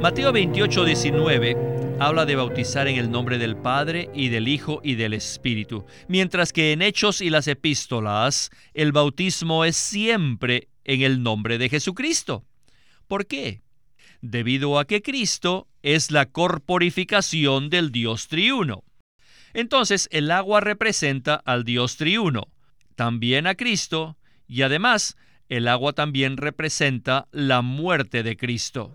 Mateo 28, 19 habla de bautizar en el nombre del Padre y del Hijo y del Espíritu, mientras que en Hechos y las epístolas el bautismo es siempre en el nombre de Jesucristo. ¿Por qué? Debido a que Cristo es la corporificación del Dios triuno. Entonces el agua representa al Dios triuno, también a Cristo, y además el agua también representa la muerte de Cristo.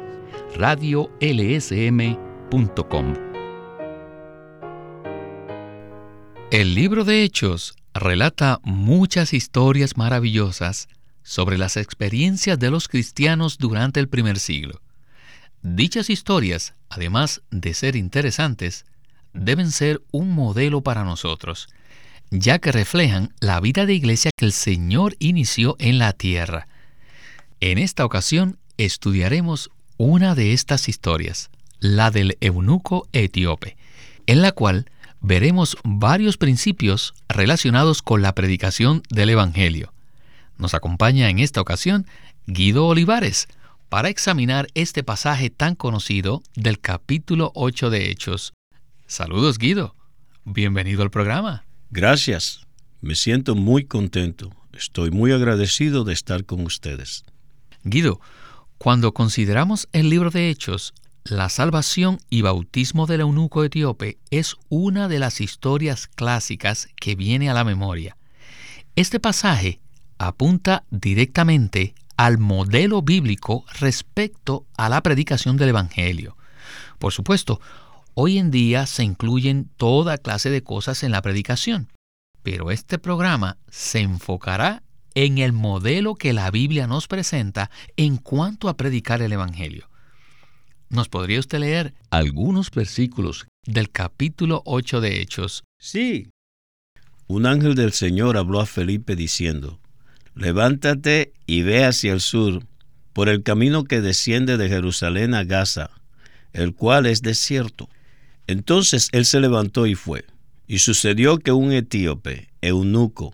radiolsm.com. El libro de Hechos relata muchas historias maravillosas sobre las experiencias de los cristianos durante el primer siglo. Dichas historias, además de ser interesantes, deben ser un modelo para nosotros, ya que reflejan la vida de iglesia que el Señor inició en la tierra. En esta ocasión estudiaremos una de estas historias, la del eunuco etíope, en la cual veremos varios principios relacionados con la predicación del Evangelio. Nos acompaña en esta ocasión Guido Olivares para examinar este pasaje tan conocido del capítulo 8 de Hechos. Saludos Guido, bienvenido al programa. Gracias, me siento muy contento, estoy muy agradecido de estar con ustedes. Guido, cuando consideramos el libro de Hechos, la salvación y bautismo del eunuco etíope es una de las historias clásicas que viene a la memoria. Este pasaje apunta directamente al modelo bíblico respecto a la predicación del Evangelio. Por supuesto, hoy en día se incluyen toda clase de cosas en la predicación, pero este programa se enfocará en el modelo que la Biblia nos presenta en cuanto a predicar el Evangelio. ¿Nos podría usted leer algunos versículos del capítulo 8 de Hechos? Sí. Un ángel del Señor habló a Felipe diciendo, Levántate y ve hacia el sur, por el camino que desciende de Jerusalén a Gaza, el cual es desierto. Entonces él se levantó y fue. Y sucedió que un etíope, eunuco,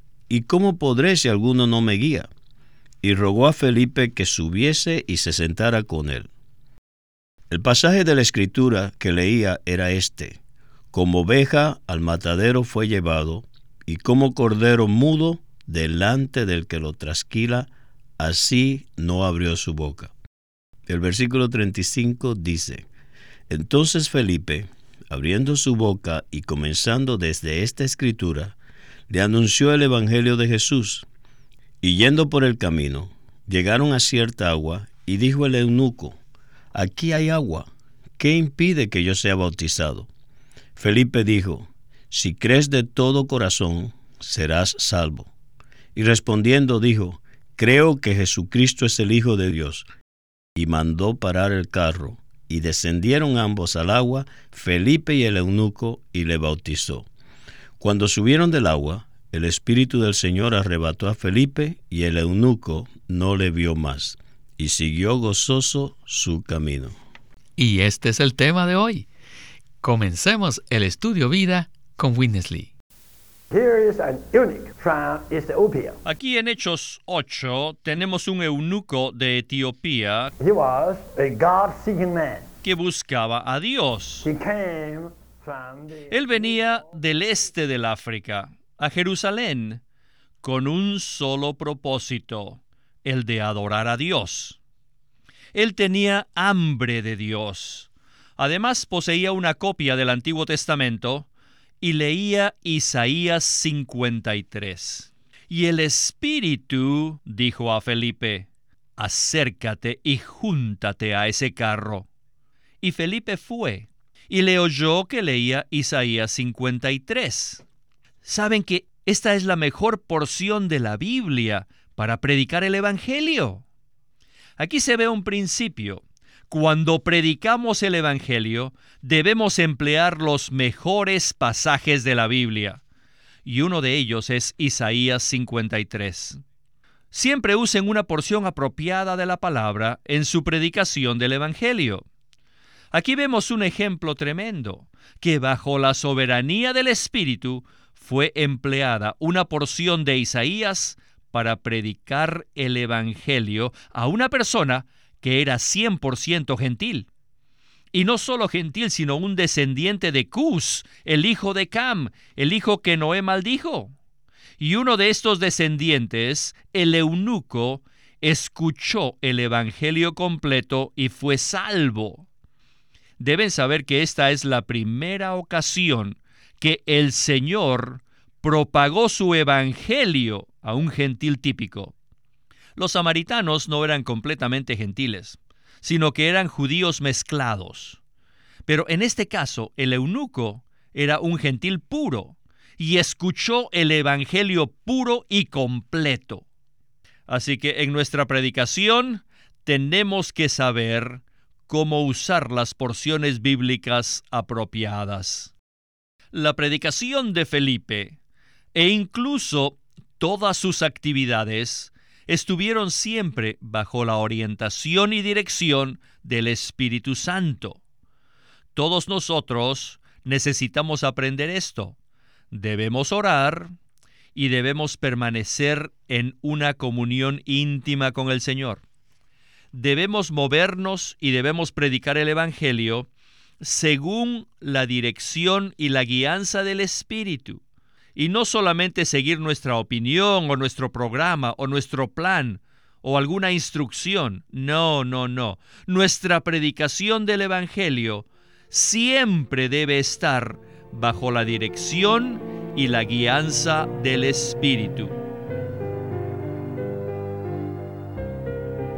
¿Y cómo podré si alguno no me guía? Y rogó a Felipe que subiese y se sentara con él. El pasaje de la escritura que leía era este. Como oveja al matadero fue llevado, y como cordero mudo delante del que lo trasquila, así no abrió su boca. El versículo 35 dice, Entonces Felipe, abriendo su boca y comenzando desde esta escritura, le anunció el Evangelio de Jesús. Y yendo por el camino, llegaron a cierta agua, y dijo el eunuco, Aquí hay agua, ¿qué impide que yo sea bautizado? Felipe dijo, Si crees de todo corazón, serás salvo. Y respondiendo dijo, Creo que Jesucristo es el Hijo de Dios. Y mandó parar el carro, y descendieron ambos al agua, Felipe y el eunuco, y le bautizó. Cuando subieron del agua, el Espíritu del Señor arrebató a Felipe y el eunuco no le vio más, y siguió gozoso su camino. Y este es el tema de hoy. Comencemos el estudio vida con Witness Lee. Aquí en Hechos 8 tenemos un eunuco de Etiopía que buscaba a Dios. Él venía del este del África, a Jerusalén, con un solo propósito, el de adorar a Dios. Él tenía hambre de Dios. Además poseía una copia del Antiguo Testamento y leía Isaías 53. Y el Espíritu dijo a Felipe, acércate y júntate a ese carro. Y Felipe fue y le oyó que leía Isaías 53. Saben que esta es la mejor porción de la Biblia para predicar el Evangelio. Aquí se ve un principio. Cuando predicamos el Evangelio, debemos emplear los mejores pasajes de la Biblia. Y uno de ellos es Isaías 53. Siempre usen una porción apropiada de la palabra en su predicación del Evangelio. Aquí vemos un ejemplo tremendo, que bajo la soberanía del Espíritu fue empleada una porción de Isaías para predicar el Evangelio a una persona que era 100% gentil. Y no solo gentil, sino un descendiente de Cus, el hijo de Cam, el hijo que Noé maldijo. Y uno de estos descendientes, el eunuco, escuchó el Evangelio completo y fue salvo. Deben saber que esta es la primera ocasión que el Señor propagó su Evangelio a un gentil típico. Los samaritanos no eran completamente gentiles, sino que eran judíos mezclados. Pero en este caso, el eunuco era un gentil puro y escuchó el Evangelio puro y completo. Así que en nuestra predicación tenemos que saber cómo usar las porciones bíblicas apropiadas. La predicación de Felipe e incluso todas sus actividades estuvieron siempre bajo la orientación y dirección del Espíritu Santo. Todos nosotros necesitamos aprender esto. Debemos orar y debemos permanecer en una comunión íntima con el Señor. Debemos movernos y debemos predicar el Evangelio según la dirección y la guianza del Espíritu y no solamente seguir nuestra opinión o nuestro programa o nuestro plan o alguna instrucción. No, no, no. Nuestra predicación del Evangelio siempre debe estar bajo la dirección y la guianza del Espíritu.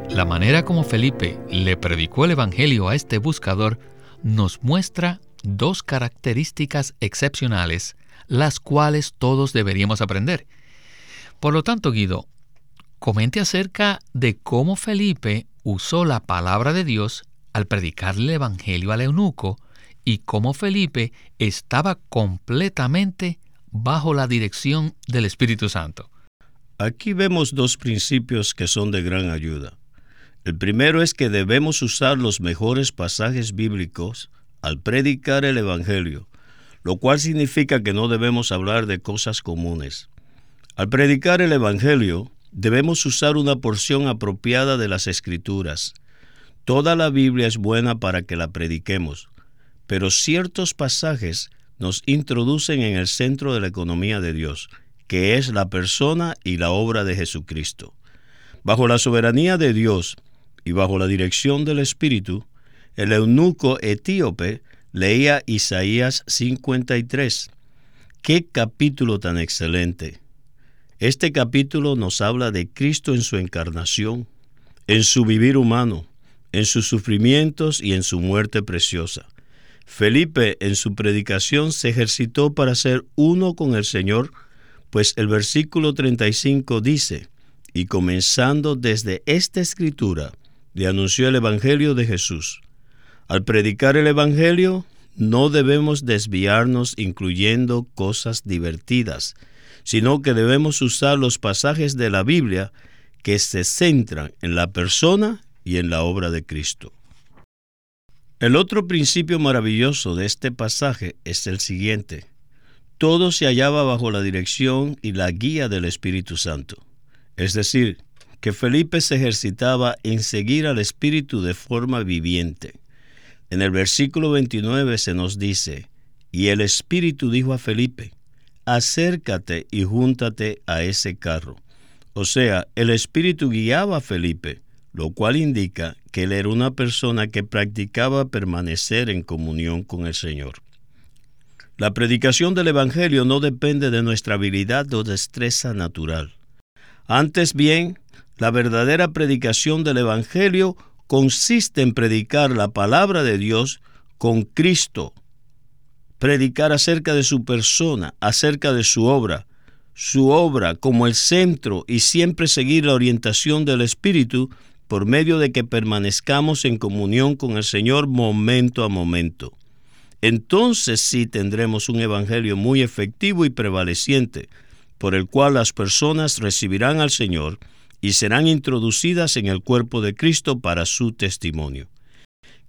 La manera como Felipe le predicó el Evangelio a este buscador nos muestra dos características excepcionales las cuales todos deberíamos aprender. Por lo tanto, Guido, comente acerca de cómo Felipe usó la palabra de Dios al predicarle el Evangelio al eunuco y cómo Felipe estaba completamente bajo la dirección del Espíritu Santo. Aquí vemos dos principios que son de gran ayuda. El primero es que debemos usar los mejores pasajes bíblicos al predicar el Evangelio lo cual significa que no debemos hablar de cosas comunes. Al predicar el Evangelio, debemos usar una porción apropiada de las Escrituras. Toda la Biblia es buena para que la prediquemos, pero ciertos pasajes nos introducen en el centro de la economía de Dios, que es la persona y la obra de Jesucristo. Bajo la soberanía de Dios y bajo la dirección del Espíritu, el eunuco etíope leía Isaías 53. ¡Qué capítulo tan excelente! Este capítulo nos habla de Cristo en su encarnación, en su vivir humano, en sus sufrimientos y en su muerte preciosa. Felipe en su predicación se ejercitó para ser uno con el Señor, pues el versículo 35 dice, y comenzando desde esta escritura, le anunció el Evangelio de Jesús al predicar el Evangelio, no debemos desviarnos incluyendo cosas divertidas, sino que debemos usar los pasajes de la Biblia que se centran en la persona y en la obra de Cristo. El otro principio maravilloso de este pasaje es el siguiente. Todo se hallaba bajo la dirección y la guía del Espíritu Santo. Es decir, que Felipe se ejercitaba en seguir al Espíritu de forma viviente. En el versículo 29 se nos dice, y el Espíritu dijo a Felipe, acércate y júntate a ese carro. O sea, el Espíritu guiaba a Felipe, lo cual indica que él era una persona que practicaba permanecer en comunión con el Señor. La predicación del Evangelio no depende de nuestra habilidad o destreza natural. Antes bien, la verdadera predicación del Evangelio consiste en predicar la palabra de Dios con Cristo, predicar acerca de su persona, acerca de su obra, su obra como el centro y siempre seguir la orientación del Espíritu por medio de que permanezcamos en comunión con el Señor momento a momento. Entonces sí tendremos un Evangelio muy efectivo y prevaleciente, por el cual las personas recibirán al Señor y serán introducidas en el cuerpo de Cristo para su testimonio.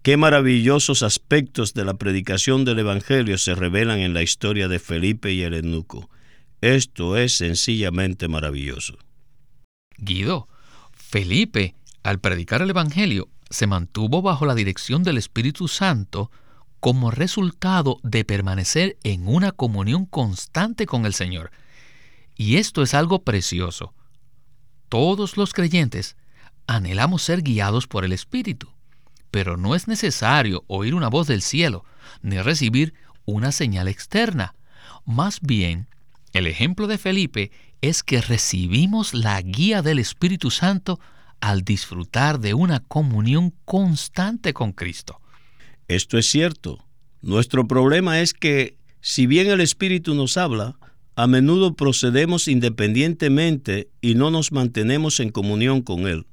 Qué maravillosos aspectos de la predicación del Evangelio se revelan en la historia de Felipe y el eunuco. Esto es sencillamente maravilloso. Guido, Felipe, al predicar el Evangelio, se mantuvo bajo la dirección del Espíritu Santo como resultado de permanecer en una comunión constante con el Señor. Y esto es algo precioso. Todos los creyentes anhelamos ser guiados por el Espíritu pero no es necesario oír una voz del cielo ni recibir una señal externa. Más bien, el ejemplo de Felipe es que recibimos la guía del Espíritu Santo al disfrutar de una comunión constante con Cristo. Esto es cierto. Nuestro problema es que, si bien el Espíritu nos habla, a menudo procedemos independientemente y no nos mantenemos en comunión con Él.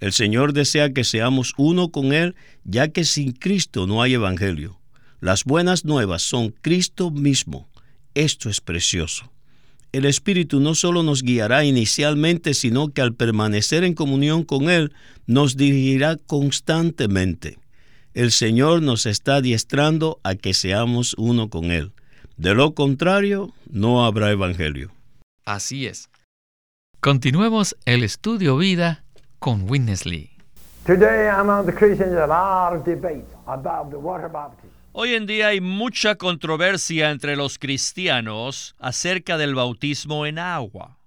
El Señor desea que seamos uno con Él, ya que sin Cristo no hay Evangelio. Las buenas nuevas son Cristo mismo. Esto es precioso. El Espíritu no solo nos guiará inicialmente, sino que al permanecer en comunión con Él, nos dirigirá constantemente. El Señor nos está adiestrando a que seamos uno con Él. De lo contrario, no habrá Evangelio. Así es. Continuemos el estudio vida con Hoy en día hay mucha controversia entre los cristianos acerca del bautismo en agua.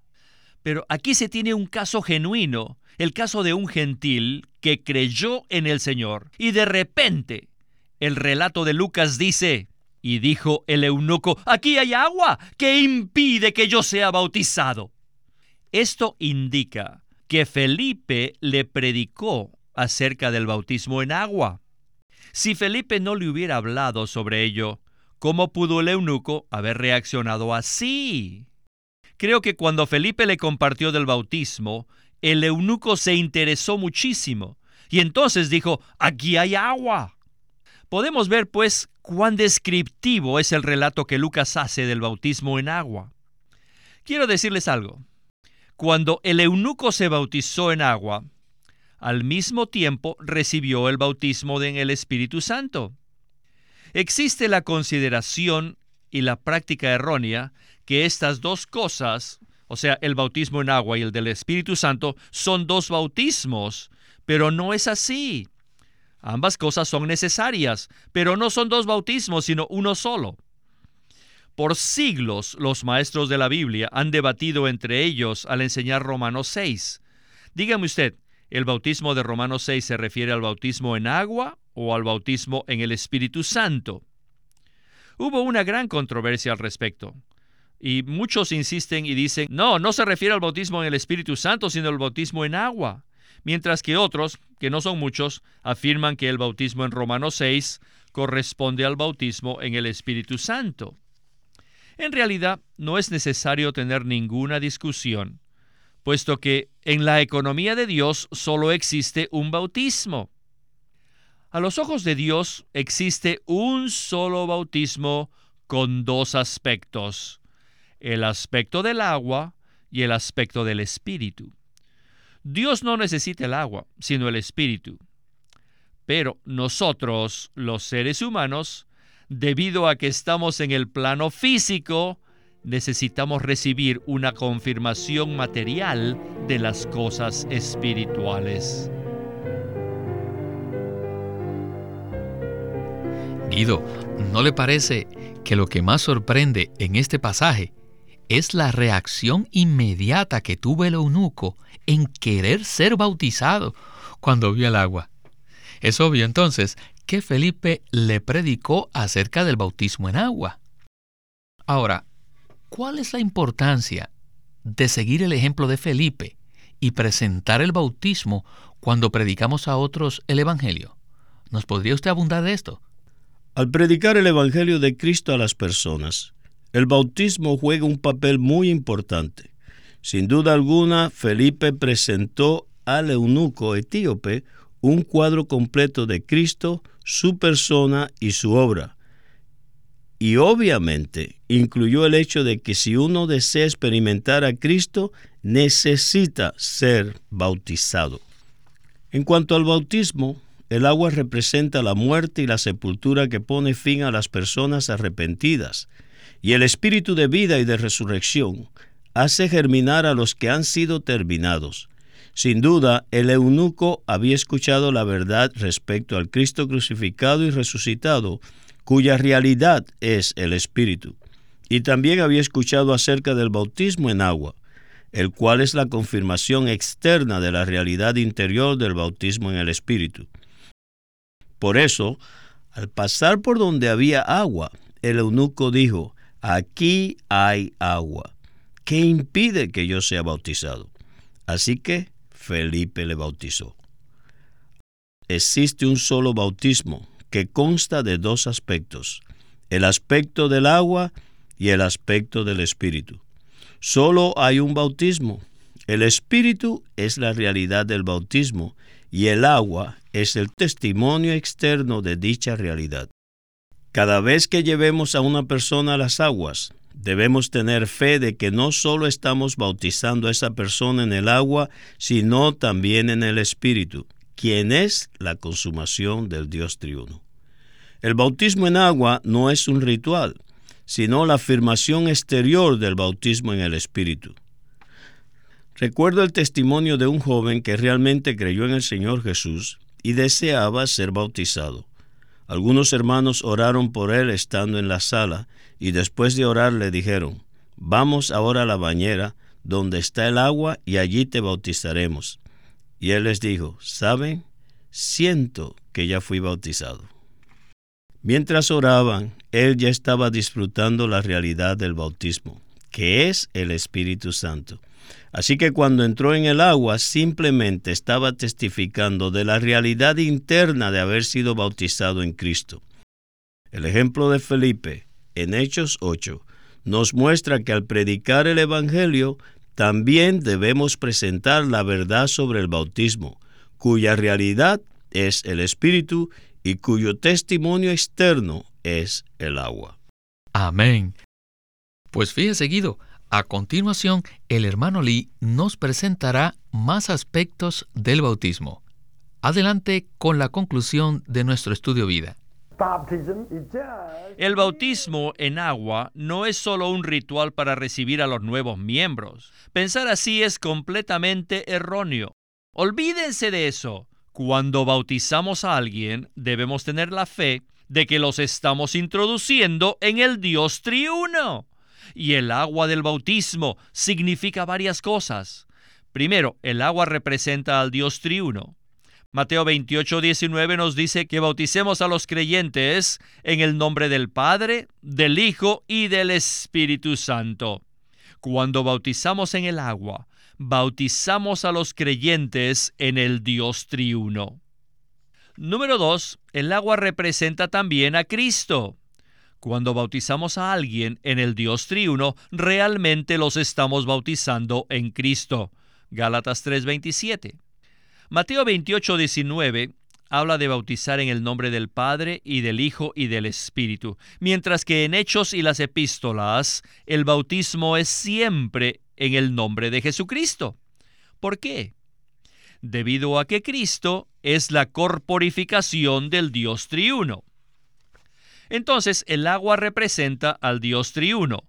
Pero aquí se tiene un caso genuino, el caso de un gentil que creyó en el Señor y de repente el relato de Lucas dice, y dijo el eunuco, aquí hay agua que impide que yo sea bautizado. Esto indica que Felipe le predicó acerca del bautismo en agua. Si Felipe no le hubiera hablado sobre ello, ¿cómo pudo el eunuco haber reaccionado así? Creo que cuando Felipe le compartió del bautismo, el eunuco se interesó muchísimo y entonces dijo, aquí hay agua. Podemos ver pues cuán descriptivo es el relato que Lucas hace del bautismo en agua. Quiero decirles algo. Cuando el eunuco se bautizó en agua, al mismo tiempo recibió el bautismo en el Espíritu Santo. Existe la consideración y la práctica errónea que estas dos cosas, o sea, el bautismo en agua y el del Espíritu Santo, son dos bautismos, pero no es así. Ambas cosas son necesarias, pero no son dos bautismos, sino uno solo. Por siglos los maestros de la Biblia han debatido entre ellos al enseñar Romanos 6. Dígame usted, ¿el bautismo de Romanos 6 se refiere al bautismo en agua o al bautismo en el Espíritu Santo? Hubo una gran controversia al respecto. Y muchos insisten y dicen, no, no se refiere al bautismo en el Espíritu Santo, sino al bautismo en agua. Mientras que otros, que no son muchos, afirman que el bautismo en Romanos 6 corresponde al bautismo en el Espíritu Santo. En realidad, no es necesario tener ninguna discusión, puesto que en la economía de Dios solo existe un bautismo. A los ojos de Dios existe un solo bautismo con dos aspectos, el aspecto del agua y el aspecto del espíritu. Dios no necesita el agua, sino el espíritu. Pero nosotros, los seres humanos, debido a que estamos en el plano físico, necesitamos recibir una confirmación material de las cosas espirituales. Guido, ¿no le parece que lo que más sorprende en este pasaje es la reacción inmediata que tuvo el eunuco en querer ser bautizado cuando vio el agua. Es obvio entonces que Felipe le predicó acerca del bautismo en agua. Ahora, ¿cuál es la importancia de seguir el ejemplo de Felipe y presentar el bautismo cuando predicamos a otros el Evangelio? ¿Nos podría usted abundar de esto? Al predicar el Evangelio de Cristo a las personas, el bautismo juega un papel muy importante. Sin duda alguna, Felipe presentó al eunuco etíope un cuadro completo de Cristo, su persona y su obra. Y obviamente incluyó el hecho de que si uno desea experimentar a Cristo, necesita ser bautizado. En cuanto al bautismo, el agua representa la muerte y la sepultura que pone fin a las personas arrepentidas y el espíritu de vida y de resurrección hace germinar a los que han sido terminados. Sin duda, el eunuco había escuchado la verdad respecto al Cristo crucificado y resucitado, cuya realidad es el Espíritu. Y también había escuchado acerca del bautismo en agua, el cual es la confirmación externa de la realidad interior del bautismo en el Espíritu. Por eso, al pasar por donde había agua, el eunuco dijo, aquí hay agua. ¿Qué impide que yo sea bautizado? Así que Felipe le bautizó. Existe un solo bautismo que consta de dos aspectos, el aspecto del agua y el aspecto del Espíritu. Solo hay un bautismo. El Espíritu es la realidad del bautismo y el agua es el testimonio externo de dicha realidad. Cada vez que llevemos a una persona a las aguas, debemos tener fe de que no solo estamos bautizando a esa persona en el agua, sino también en el Espíritu, quien es la consumación del Dios triuno. El bautismo en agua no es un ritual, sino la afirmación exterior del bautismo en el Espíritu. Recuerdo el testimonio de un joven que realmente creyó en el Señor Jesús y deseaba ser bautizado. Algunos hermanos oraron por él estando en la sala y después de orar le dijeron, vamos ahora a la bañera donde está el agua y allí te bautizaremos. Y él les dijo, ¿saben? Siento que ya fui bautizado. Mientras oraban, él ya estaba disfrutando la realidad del bautismo, que es el Espíritu Santo. Así que cuando entró en el agua simplemente estaba testificando de la realidad interna de haber sido bautizado en Cristo. El ejemplo de Felipe en Hechos 8 nos muestra que al predicar el Evangelio también debemos presentar la verdad sobre el bautismo, cuya realidad es el Espíritu y cuyo testimonio externo es el agua. Amén. Pues fíjese, seguido, a continuación, el hermano Lee nos presentará más aspectos del bautismo. Adelante con la conclusión de nuestro estudio vida. El bautismo en agua no es solo un ritual para recibir a los nuevos miembros. Pensar así es completamente erróneo. Olvídense de eso. Cuando bautizamos a alguien, debemos tener la fe de que los estamos introduciendo en el Dios triuno. Y el agua del bautismo significa varias cosas. Primero, el agua representa al Dios triuno. Mateo 28, 19 nos dice que bauticemos a los creyentes en el nombre del Padre, del Hijo y del Espíritu Santo. Cuando bautizamos en el agua, bautizamos a los creyentes en el Dios triuno. Número 2. El agua representa también a Cristo. Cuando bautizamos a alguien en el Dios triuno, realmente los estamos bautizando en Cristo. Gálatas 3:27. Mateo 28:19 habla de bautizar en el nombre del Padre y del Hijo y del Espíritu, mientras que en Hechos y las epístolas el bautismo es siempre en el nombre de Jesucristo. ¿Por qué? Debido a que Cristo es la corporificación del Dios triuno. Entonces el agua representa al Dios triuno,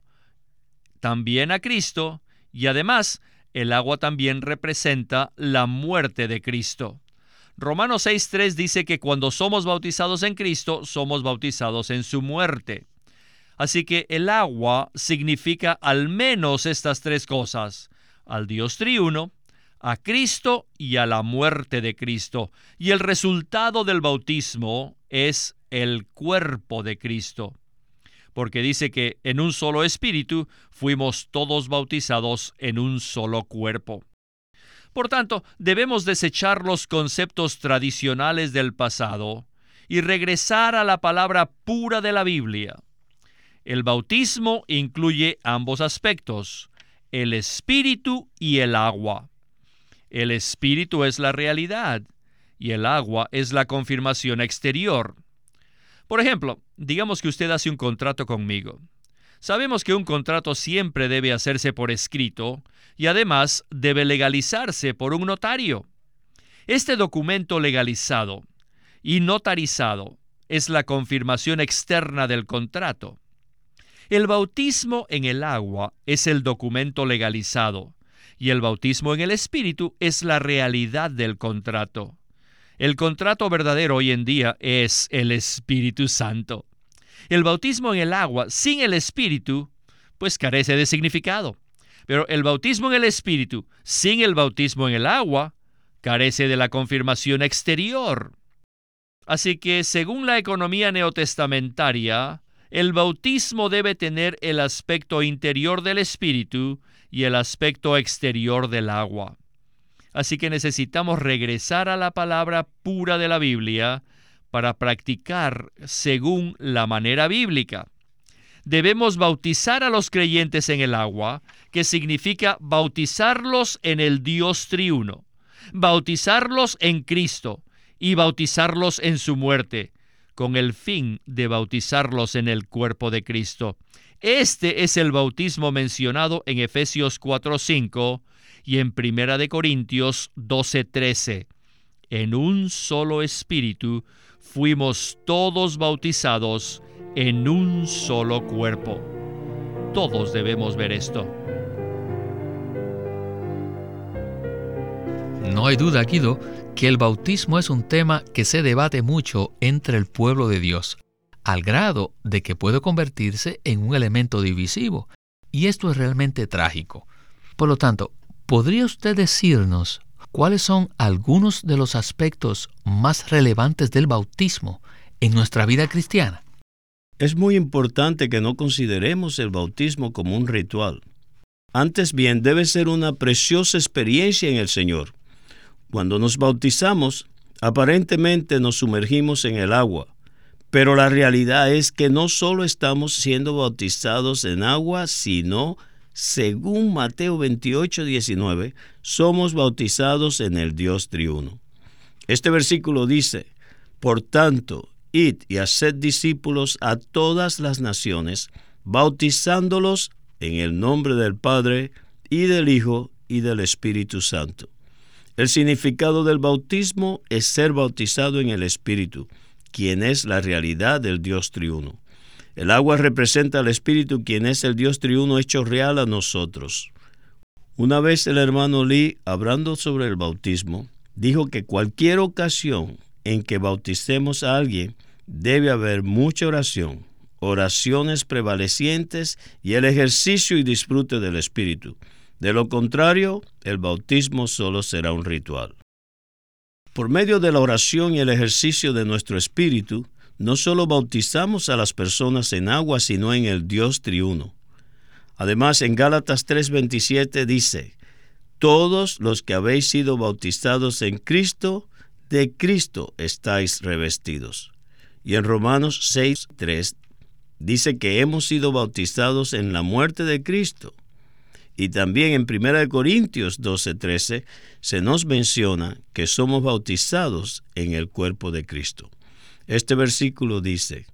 también a Cristo, y además el agua también representa la muerte de Cristo. Romanos 6.3 dice que cuando somos bautizados en Cristo, somos bautizados en su muerte. Así que el agua significa al menos estas tres cosas, al Dios triuno, a Cristo y a la muerte de Cristo. Y el resultado del bautismo es el cuerpo de Cristo. Porque dice que en un solo espíritu fuimos todos bautizados en un solo cuerpo. Por tanto, debemos desechar los conceptos tradicionales del pasado y regresar a la palabra pura de la Biblia. El bautismo incluye ambos aspectos, el espíritu y el agua. El espíritu es la realidad y el agua es la confirmación exterior. Por ejemplo, digamos que usted hace un contrato conmigo. Sabemos que un contrato siempre debe hacerse por escrito y además debe legalizarse por un notario. Este documento legalizado y notarizado es la confirmación externa del contrato. El bautismo en el agua es el documento legalizado y el bautismo en el Espíritu es la realidad del contrato. El contrato verdadero hoy en día es el Espíritu Santo. El bautismo en el agua sin el Espíritu, pues carece de significado. Pero el bautismo en el Espíritu sin el bautismo en el agua, carece de la confirmación exterior. Así que, según la economía neotestamentaria, el bautismo debe tener el aspecto interior del Espíritu y el aspecto exterior del agua. Así que necesitamos regresar a la palabra pura de la Biblia para practicar según la manera bíblica. Debemos bautizar a los creyentes en el agua, que significa bautizarlos en el Dios triuno, bautizarlos en Cristo y bautizarlos en su muerte, con el fin de bautizarlos en el cuerpo de Cristo. Este es el bautismo mencionado en Efesios 4:5 y en Primera de Corintios 12:13. En un solo espíritu fuimos todos bautizados en un solo cuerpo. Todos debemos ver esto. No hay duda, Guido, que el bautismo es un tema que se debate mucho entre el pueblo de Dios al grado de que puede convertirse en un elemento divisivo. Y esto es realmente trágico. Por lo tanto, ¿podría usted decirnos cuáles son algunos de los aspectos más relevantes del bautismo en nuestra vida cristiana? Es muy importante que no consideremos el bautismo como un ritual. Antes bien, debe ser una preciosa experiencia en el Señor. Cuando nos bautizamos, aparentemente nos sumergimos en el agua, pero la realidad es que no solo estamos siendo bautizados en agua, sino, según Mateo 28, 19, somos bautizados en el Dios triuno. Este versículo dice, Por tanto, id y haced discípulos a todas las naciones, bautizándolos en el nombre del Padre y del Hijo y del Espíritu Santo. El significado del bautismo es ser bautizado en el Espíritu quien es la realidad del Dios triuno. El agua representa al Espíritu, quien es el Dios triuno hecho real a nosotros. Una vez el hermano Lee, hablando sobre el bautismo, dijo que cualquier ocasión en que bauticemos a alguien, debe haber mucha oración, oraciones prevalecientes y el ejercicio y disfrute del Espíritu. De lo contrario, el bautismo solo será un ritual. Por medio de la oración y el ejercicio de nuestro espíritu, no solo bautizamos a las personas en agua, sino en el Dios triuno. Además, en Gálatas 3:27 dice, Todos los que habéis sido bautizados en Cristo, de Cristo estáis revestidos. Y en Romanos 6:3 dice que hemos sido bautizados en la muerte de Cristo. Y también en 1 Corintios 12:13 se nos menciona que somos bautizados en el cuerpo de Cristo. Este versículo dice,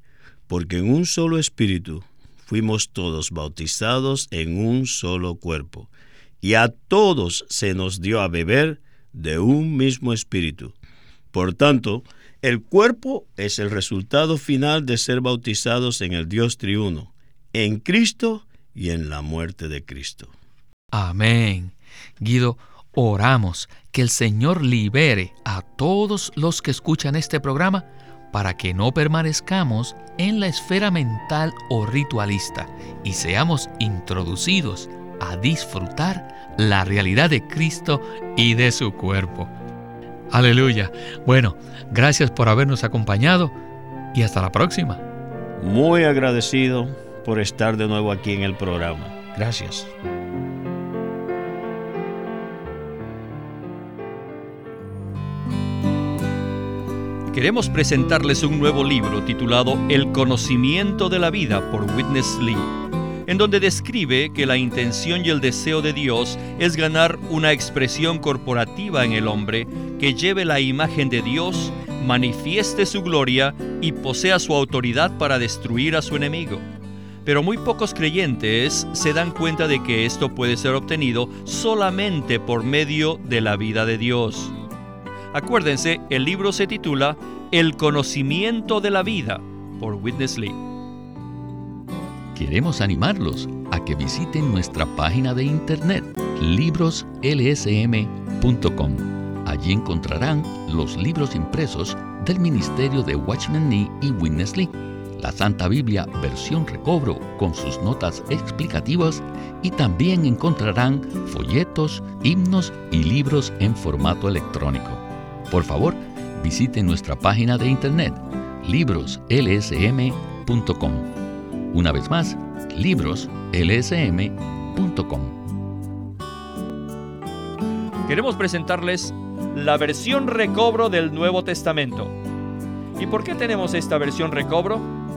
porque en un solo espíritu fuimos todos bautizados en un solo cuerpo, y a todos se nos dio a beber de un mismo espíritu. Por tanto, el cuerpo es el resultado final de ser bautizados en el Dios triuno, en Cristo y en la muerte de Cristo. Amén. Guido, oramos que el Señor libere a todos los que escuchan este programa para que no permanezcamos en la esfera mental o ritualista y seamos introducidos a disfrutar la realidad de Cristo y de su cuerpo. Aleluya. Bueno, gracias por habernos acompañado y hasta la próxima. Muy agradecido por estar de nuevo aquí en el programa. Gracias. Queremos presentarles un nuevo libro titulado El conocimiento de la vida por Witness Lee, en donde describe que la intención y el deseo de Dios es ganar una expresión corporativa en el hombre que lleve la imagen de Dios, manifieste su gloria y posea su autoridad para destruir a su enemigo. Pero muy pocos creyentes se dan cuenta de que esto puede ser obtenido solamente por medio de la vida de Dios. Acuérdense, el libro se titula El conocimiento de la vida por Witness Lee. Queremos animarlos a que visiten nuestra página de internet libroslsm.com. Allí encontrarán los libros impresos del Ministerio de Watchman Nee y Witness Lee, la Santa Biblia versión recobro con sus notas explicativas y también encontrarán folletos, himnos y libros en formato electrónico. Por favor, visite nuestra página de internet libroslsm.com. Una vez más, libroslsm.com. Queremos presentarles la versión recobro del Nuevo Testamento. ¿Y por qué tenemos esta versión recobro?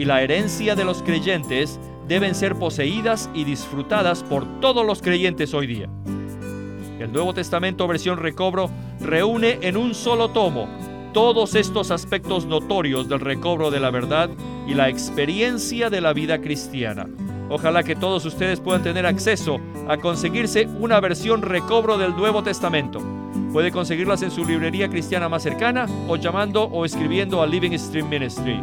y la herencia de los creyentes deben ser poseídas y disfrutadas por todos los creyentes hoy día. El Nuevo Testamento versión recobro reúne en un solo tomo todos estos aspectos notorios del recobro de la verdad y la experiencia de la vida cristiana. Ojalá que todos ustedes puedan tener acceso a conseguirse una versión recobro del Nuevo Testamento. Puede conseguirlas en su librería cristiana más cercana o llamando o escribiendo a Living Stream Ministry.